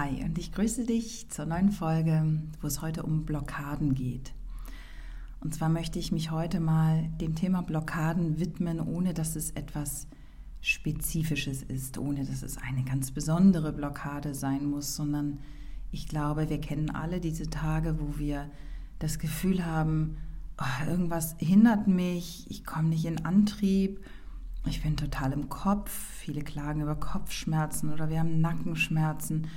Hi und ich grüße dich zur neuen Folge, wo es heute um Blockaden geht. Und zwar möchte ich mich heute mal dem Thema Blockaden widmen, ohne dass es etwas Spezifisches ist, ohne dass es eine ganz besondere Blockade sein muss, sondern ich glaube, wir kennen alle diese Tage, wo wir das Gefühl haben, oh, irgendwas hindert mich, ich komme nicht in Antrieb, ich bin total im Kopf, viele klagen über Kopfschmerzen oder wir haben Nackenschmerzen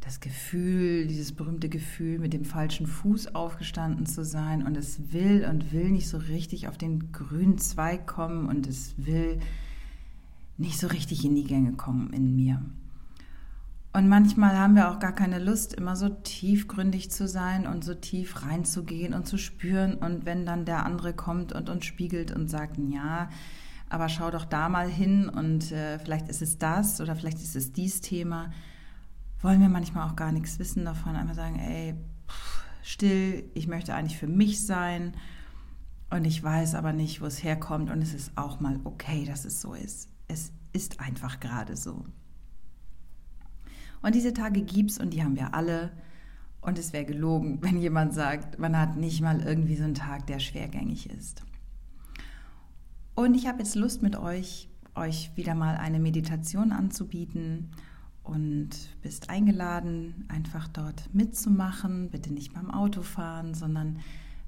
das Gefühl, dieses berühmte Gefühl, mit dem falschen Fuß aufgestanden zu sein und es will und will nicht so richtig auf den grünen Zweig kommen und es will nicht so richtig in die Gänge kommen in mir. Und manchmal haben wir auch gar keine Lust, immer so tiefgründig zu sein und so tief reinzugehen und zu spüren. Und wenn dann der andere kommt und uns spiegelt und sagt, ja, aber schau doch da mal hin und äh, vielleicht ist es das oder vielleicht ist es dies Thema, wollen wir manchmal auch gar nichts wissen davon. Einfach sagen, ey, still, ich möchte eigentlich für mich sein und ich weiß aber nicht, wo es herkommt und es ist auch mal okay, dass es so ist. Es ist einfach gerade so. Und diese Tage gibt's und die haben wir alle. Und es wäre gelogen, wenn jemand sagt, man hat nicht mal irgendwie so einen Tag, der schwergängig ist. Und ich habe jetzt Lust mit euch, euch wieder mal eine Meditation anzubieten und bist eingeladen, einfach dort mitzumachen. Bitte nicht beim Autofahren, sondern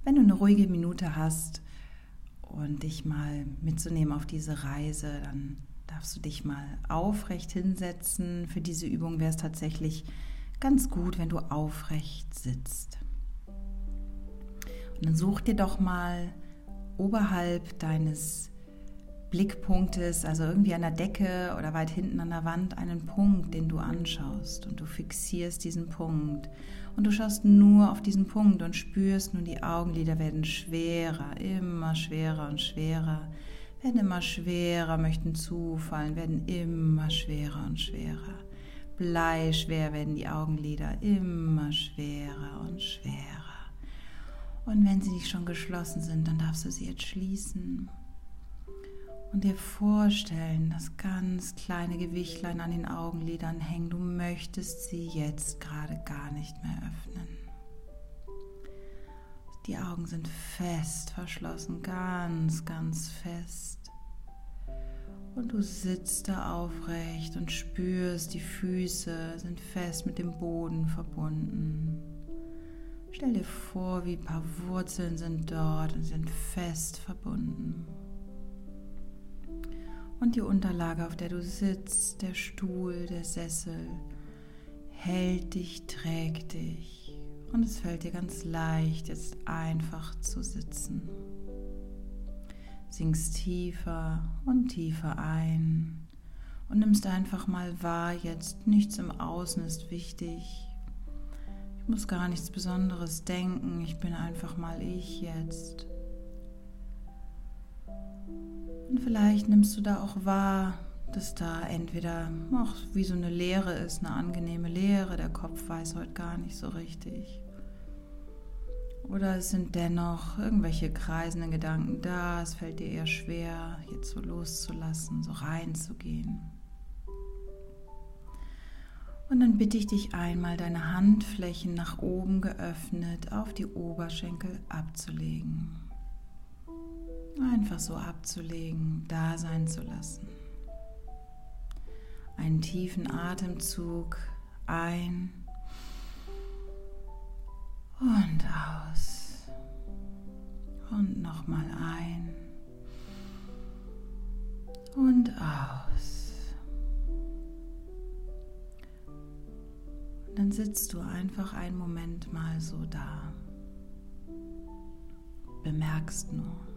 wenn du eine ruhige Minute hast und dich mal mitzunehmen auf diese Reise, dann darfst du dich mal aufrecht hinsetzen. Für diese Übung wäre es tatsächlich ganz gut, wenn du aufrecht sitzt. Und dann such dir doch mal oberhalb deines Blickpunktes, also irgendwie an der Decke oder weit hinten an der Wand, einen Punkt, den du anschaust und du fixierst diesen Punkt und du schaust nur auf diesen Punkt und spürst nun, die Augenlider werden schwerer, immer schwerer und schwerer, werden immer schwerer, möchten zufallen, werden immer schwerer und schwerer. Bleischwer werden die Augenlider immer schwerer und schwerer. Und wenn sie nicht schon geschlossen sind, dann darfst du sie jetzt schließen und dir vorstellen, dass ganz kleine Gewichtlein an den Augenlidern hängen. Du möchtest sie jetzt gerade gar nicht mehr öffnen. Die Augen sind fest verschlossen, ganz, ganz fest. Und du sitzt da aufrecht und spürst, die Füße sind fest mit dem Boden verbunden. Stell dir vor, wie ein paar Wurzeln sind dort und sind fest verbunden. Und die Unterlage, auf der du sitzt, der Stuhl, der Sessel, hält dich, trägt dich. Und es fällt dir ganz leicht, jetzt einfach zu sitzen. Sinkst tiefer und tiefer ein und nimmst einfach mal wahr, jetzt nichts im Außen ist wichtig. Ich muss gar nichts Besonderes denken, ich bin einfach mal ich jetzt. Und vielleicht nimmst du da auch wahr, dass da entweder ach, wie so eine Leere ist, eine angenehme Leere, der Kopf weiß heute gar nicht so richtig. Oder es sind dennoch irgendwelche kreisenden Gedanken da, es fällt dir eher schwer, jetzt so loszulassen, so reinzugehen. Und dann bitte ich dich einmal, deine Handflächen nach oben geöffnet auf die Oberschenkel abzulegen einfach so abzulegen, da sein zu lassen. Einen tiefen Atemzug ein und aus. Und nochmal ein und aus. Und dann sitzt du einfach einen Moment mal so da. Bemerkst nur.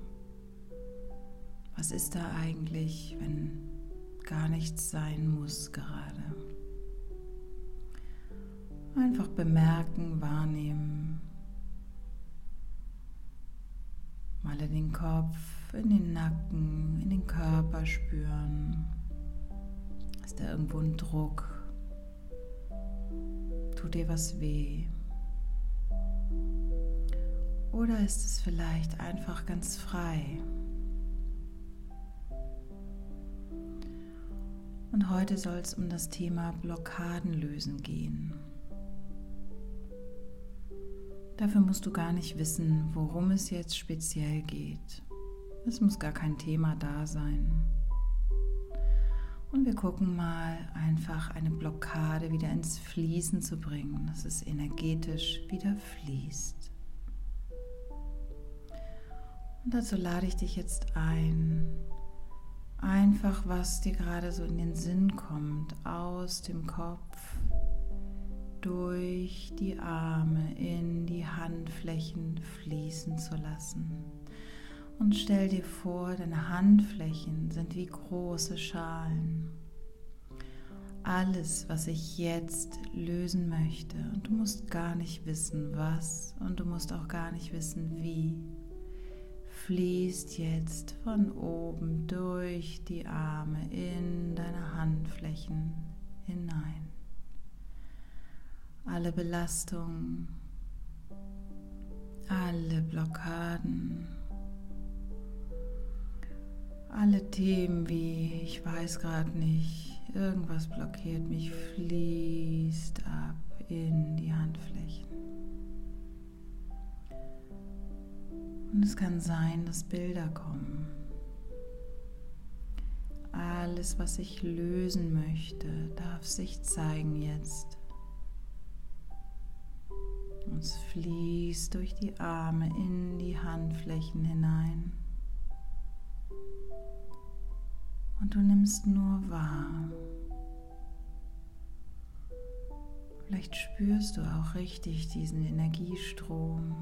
Was ist da eigentlich, wenn gar nichts sein muss gerade. Einfach bemerken, wahrnehmen. Mal in den Kopf, in den Nacken, in den Körper spüren. Ist da irgendwo ein Druck? Tut dir was weh? Oder ist es vielleicht einfach ganz frei? Heute soll es um das Thema Blockaden lösen gehen. Dafür musst du gar nicht wissen, worum es jetzt speziell geht. Es muss gar kein Thema da sein. Und wir gucken mal, einfach eine Blockade wieder ins Fließen zu bringen, dass es energetisch wieder fließt. Und dazu lade ich dich jetzt ein, einfach was dir gerade so in den Sinn kommt, aus dem Kopf, durch die Arme in die Handflächen fließen zu lassen. Und stell dir vor, deine Handflächen sind wie große Schalen. Alles, was ich jetzt lösen möchte, und du musst gar nicht wissen, was, und du musst auch gar nicht wissen, wie, fließt jetzt von oben durch die Arme in deine Handflächen hinein. Alle Belastungen, alle Blockaden, alle Themen wie ich weiß gerade nicht, irgendwas blockiert mich, fließt ab in die Handflächen. Und es kann sein, dass Bilder kommen. Alles, was ich lösen möchte, darf sich zeigen jetzt. Und es fließt durch die Arme in die Handflächen hinein. Und du nimmst nur wahr. Vielleicht spürst du auch richtig diesen Energiestrom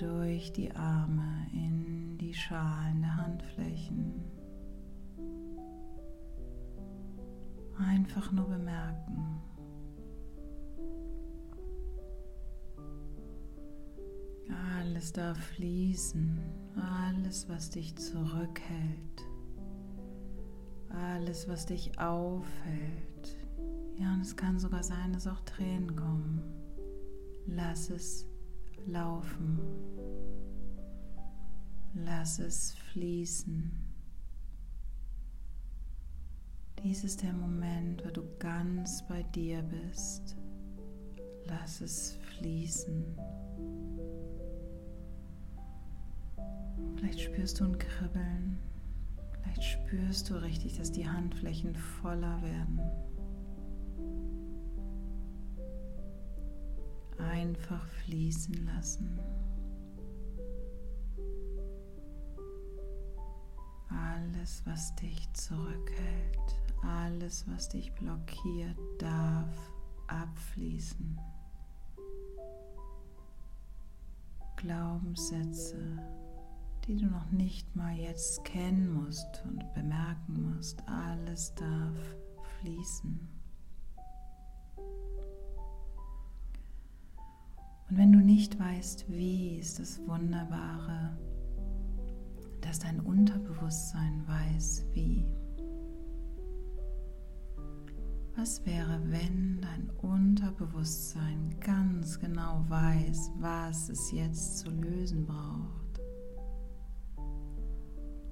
durch die Arme in die Schalen der Handflächen. Einfach nur bemerken. Alles darf fließen, alles, was dich zurückhält, alles, was dich aufhält. Ja, und es kann sogar sein, dass auch Tränen kommen. Lass es laufen. Lass es fließen. Dies ist der Moment, wo du ganz bei dir bist. Lass es fließen. Vielleicht spürst du ein Kribbeln. Vielleicht spürst du richtig, dass die Handflächen voller werden. Einfach fließen lassen. Alles, was dich zurückhält, alles, was dich blockiert, darf abfließen. Glaubenssätze, die du noch nicht mal jetzt kennen musst und bemerken musst, alles darf fließen. Und wenn du nicht weißt, wie, ist das Wunderbare, dass dein Unterbewusstsein weiß, wie. Was wäre, wenn dein Unterbewusstsein ganz genau weiß, was es jetzt zu lösen braucht?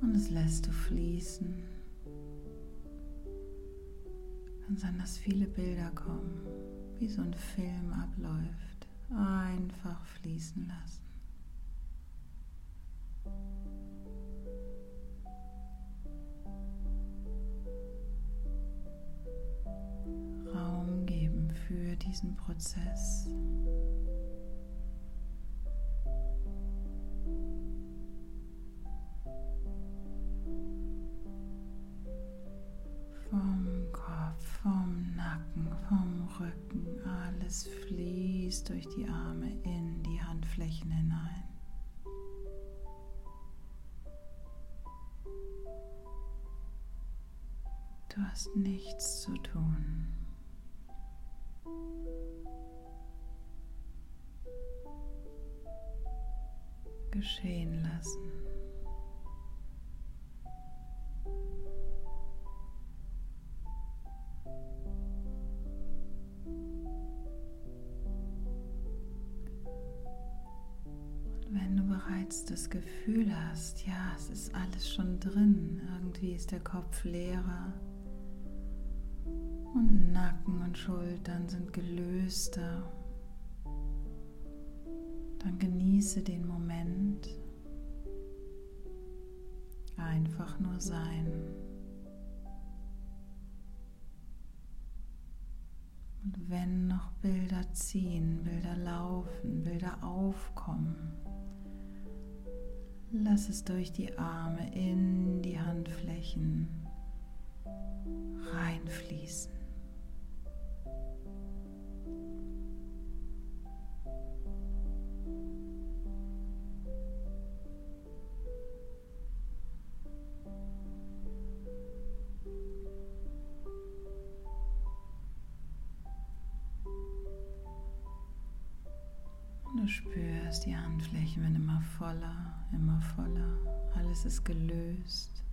Und es lässt du fließen. Kann sein, dass viele Bilder kommen, wie so ein Film abläuft einfach fließen lassen. Raum geben für diesen Prozess. Alles fließt durch die Arme in die Handflächen hinein. Du hast nichts zu tun. Geschehen lassen. Bereits das Gefühl hast, ja, es ist alles schon drin, irgendwie ist der Kopf leerer. Und Nacken und Schultern sind gelöster, dann genieße den Moment, einfach nur sein. Und wenn noch Bilder ziehen, Bilder laufen, Bilder aufkommen, Lass es durch die Arme in die Handflächen reinfließen. Du spürst, die Handflächen werden immer voller, immer voller. Alles ist gelöst.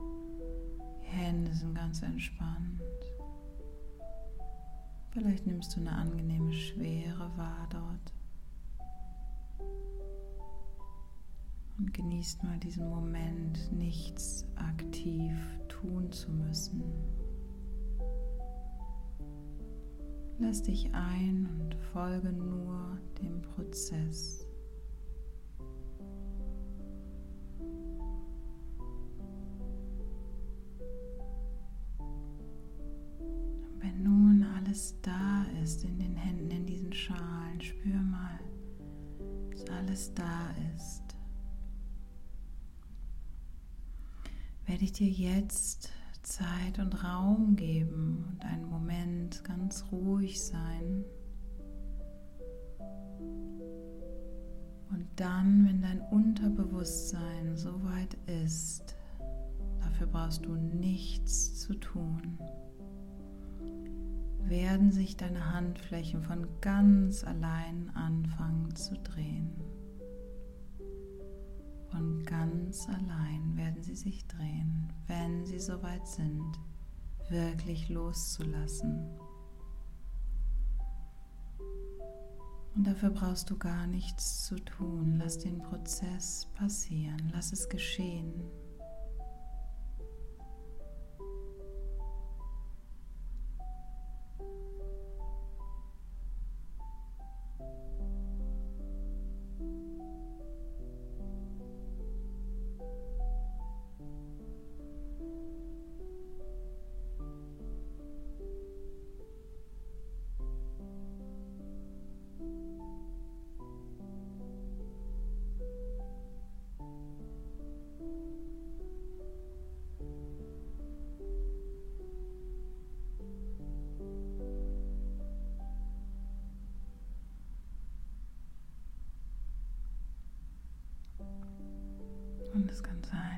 Die Hände sind ganz entspannt. Vielleicht nimmst du eine angenehme Schwere wahr dort. Und genießt mal diesen Moment, nichts aktiv tun zu müssen. Lass dich ein und folge nur dem Prozess. Werde ich dir jetzt Zeit und Raum geben und einen Moment ganz ruhig sein. Und dann, wenn dein Unterbewusstsein soweit ist, dafür brauchst du nichts zu tun, werden sich deine Handflächen von ganz allein anfangen zu drehen. Von ganz allein werden sie sich drehen, wenn sie soweit sind, wirklich loszulassen. Und dafür brauchst du gar nichts zu tun. Lass den Prozess passieren, lass es geschehen.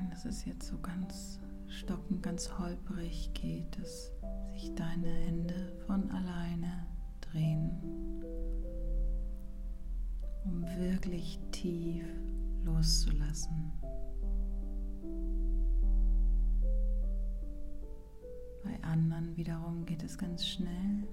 Sein, dass es jetzt so ganz stockend, ganz holprig geht, dass sich deine Hände von alleine drehen, um wirklich tief loszulassen. Bei anderen wiederum geht es ganz schnell.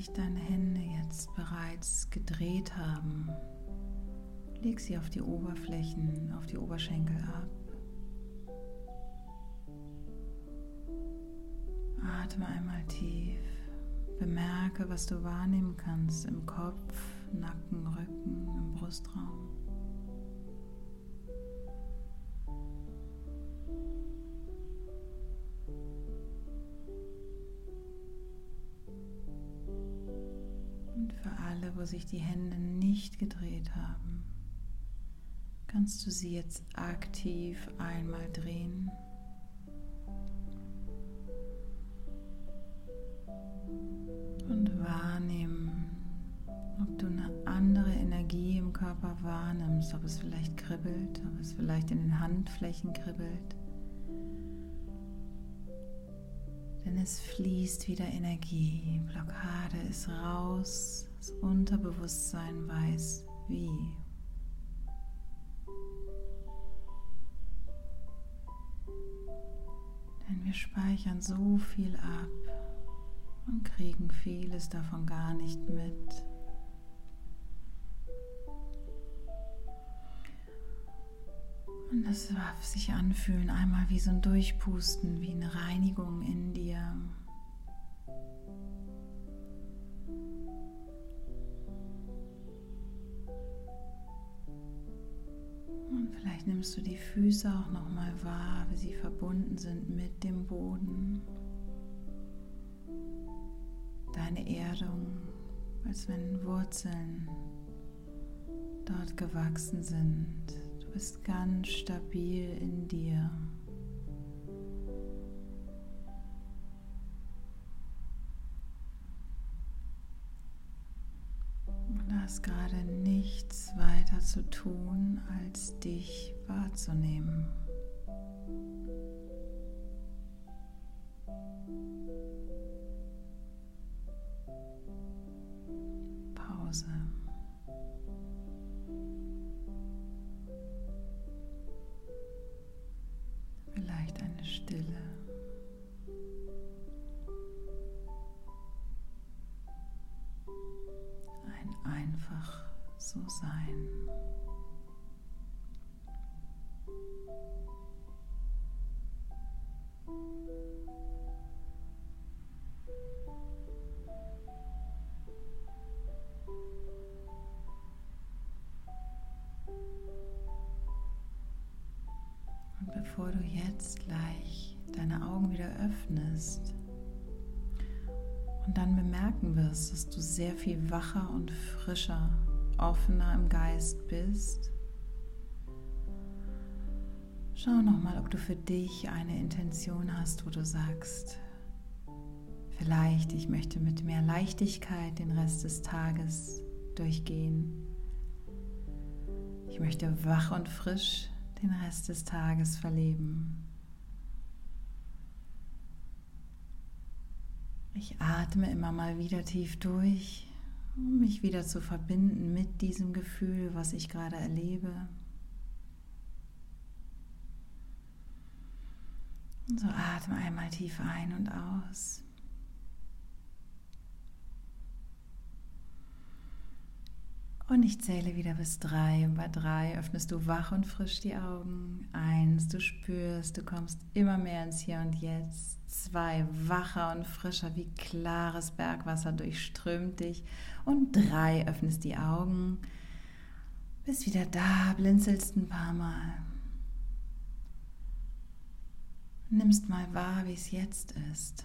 Sich deine Hände jetzt bereits gedreht haben, leg sie auf die Oberflächen, auf die Oberschenkel ab. Atme einmal tief. Bemerke, was du wahrnehmen kannst im Kopf, Nacken, Rücken, im Brustraum. Wo sich die Hände nicht gedreht haben, kannst du sie jetzt aktiv einmal drehen. Und wahrnehmen, ob du eine andere Energie im Körper wahrnimmst, ob es vielleicht kribbelt, ob es vielleicht in den Handflächen kribbelt. Denn es fließt wieder Energie. Blockade ist raus. Das Unterbewusstsein weiß wie. Denn wir speichern so viel ab und kriegen vieles davon gar nicht mit. Und das darf sich anfühlen, einmal wie so ein Durchpusten, wie eine Reinigung in dir. Vielleicht nimmst du die Füße auch noch mal wahr, wie sie verbunden sind mit dem Boden. Deine Erdung, als wenn Wurzeln dort gewachsen sind. Du bist ganz stabil in dir. Hast gerade nichts weiter zu tun, als dich wahrzunehmen. Bevor du jetzt gleich deine Augen wieder öffnest und dann bemerken wirst, dass du sehr viel wacher und frischer, offener im Geist bist, schau nochmal, ob du für dich eine Intention hast, wo du sagst, vielleicht ich möchte mit mehr Leichtigkeit den Rest des Tages durchgehen. Ich möchte wach und frisch den Rest des Tages verleben. Ich atme immer mal wieder tief durch, um mich wieder zu verbinden mit diesem Gefühl, was ich gerade erlebe. Und so atme einmal tief ein und aus. Und ich zähle wieder bis drei. Und bei drei öffnest du wach und frisch die Augen. Eins, du spürst, du kommst immer mehr ins Hier und Jetzt. Zwei, wacher und frischer wie klares Bergwasser durchströmt dich. Und drei, öffnest die Augen. Bist wieder da, blinzelst ein paar Mal. Nimmst mal wahr, wie es jetzt ist.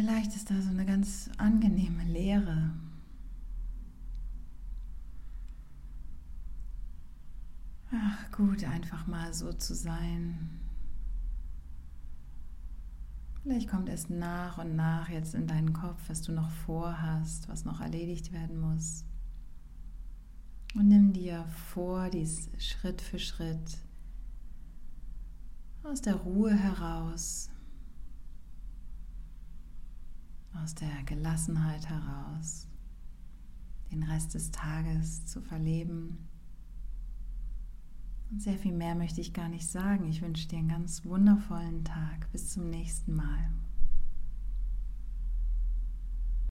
Vielleicht ist da so eine ganz angenehme Leere. Ach gut, einfach mal so zu sein. Vielleicht kommt es nach und nach jetzt in deinen Kopf, was du noch vorhast, was noch erledigt werden muss. Und nimm dir vor, dies Schritt für Schritt aus der Ruhe heraus aus der Gelassenheit heraus den Rest des Tages zu verleben. Und sehr viel mehr möchte ich gar nicht sagen. Ich wünsche dir einen ganz wundervollen Tag. Bis zum nächsten Mal.